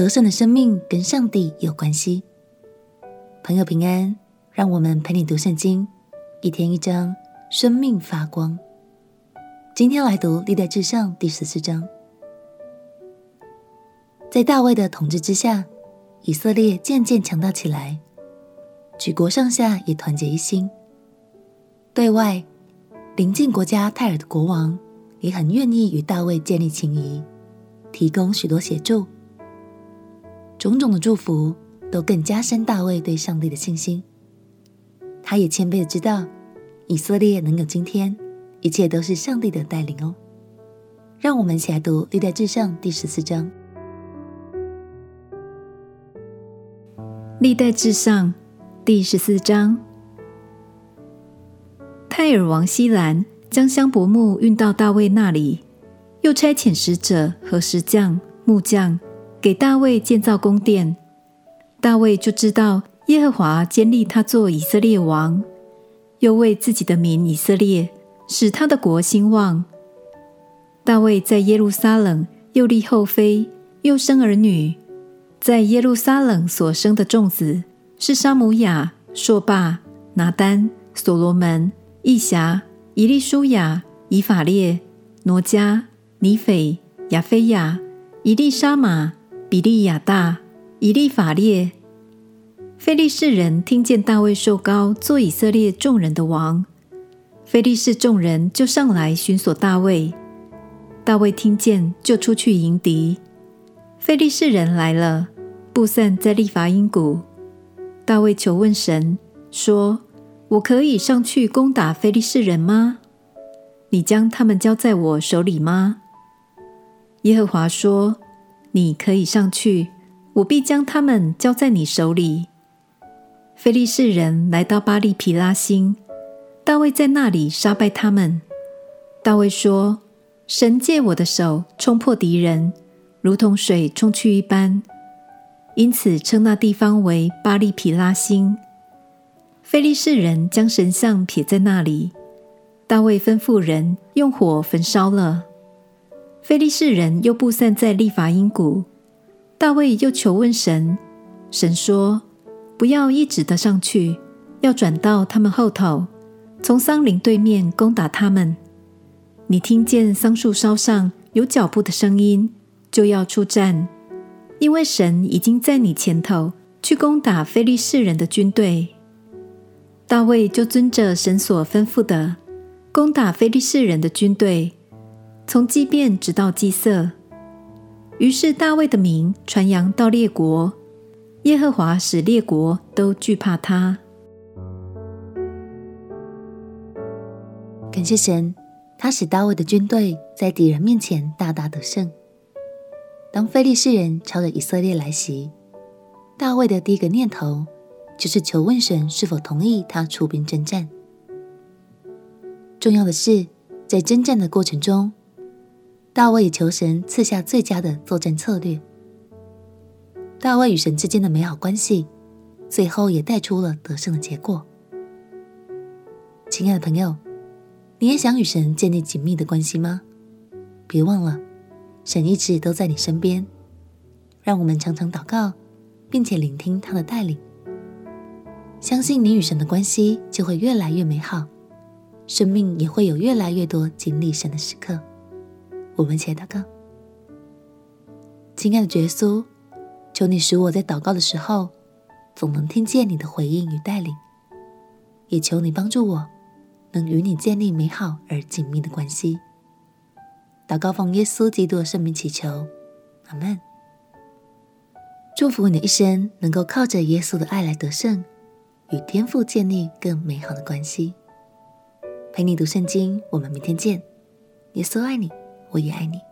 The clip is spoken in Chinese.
得胜的生命跟上帝有关系。朋友平安，让我们陪你读圣经，一天一章，生命发光。今天来读历代志上第十四章。在大卫的统治之下，以色列渐渐强大起来，举国上下也团结一心。对外，邻近国家泰尔的国王也很愿意与大卫建立情谊，提供许多协助。种种的祝福都更加深大卫对上帝的信心。他也谦卑的知道，以色列能有今天，一切都是上帝的带领哦。让我们一起来读历代志上第十四章。历代志上第十四章，泰尔王希兰将香柏木运到大卫那里，又差遣使者和石匠、木匠。给大卫建造宫殿，大卫就知道耶和华坚立他做以色列王，又为自己的民以色列使他的国兴旺。大卫在耶路撒冷又立后妃，又生儿女。在耶路撒冷所生的众子是沙姆亚、朔霸、拿单、所罗门、义霞、以利舒亚、以法列、挪迦、尼斐、亚菲亚、以利沙玛。比利亚大、以利法列、非利士人听见大卫受膏做以色列众人的王，非利士众人就上来寻索大卫。大卫听见，就出去迎敌。非利士人来了，布散在利乏音谷。大卫求问神，说：“我可以上去攻打非利士人吗？你将他们交在我手里吗？”耶和华说。你可以上去，我必将他们交在你手里。非利士人来到巴利皮拉星，大卫在那里杀败他们。大卫说：“神借我的手冲破敌人，如同水冲去一般。”因此称那地方为巴利皮拉星。非利士人将神像撇在那里，大卫吩咐人用火焚烧了。非利士人又布散在利乏音谷，大卫又求问神，神说：“不要一直的上去，要转到他们后头，从桑林对面攻打他们。你听见桑树梢上有脚步的声音，就要出战，因为神已经在你前头去攻打非利士人的军队。”大卫就遵着神所吩咐的，攻打非利士人的军队。从基遍直到祭色，于是大卫的名传扬到列国，耶和华使列国都惧怕他。感谢神，他使大卫的军队在敌人面前大大得胜。当非利士人朝着以色列来袭，大卫的第一个念头就是求问神是否同意他出兵征战。重要的是，在征战的过程中，大卫也求神赐下最佳的作战策略。大卫与神之间的美好关系，最后也带出了得胜的结果。亲爱的朋友，你也想与神建立紧密的关系吗？别忘了，神一直都在你身边。让我们常常祷告，并且聆听他的带领。相信你与神的关系就会越来越美好，生命也会有越来越多经历神的时刻。我们一起来祷告，亲爱的耶稣，求你使我在祷告的时候，总能听见你的回应与带领，也求你帮助我，能与你建立美好而紧密的关系。祷告奉耶稣基督的圣名祈求，阿门。祝福你的一生能够靠着耶稣的爱来得胜，与天父建立更美好的关系。陪你读圣经，我们明天见。耶稣爱你。我也爱你。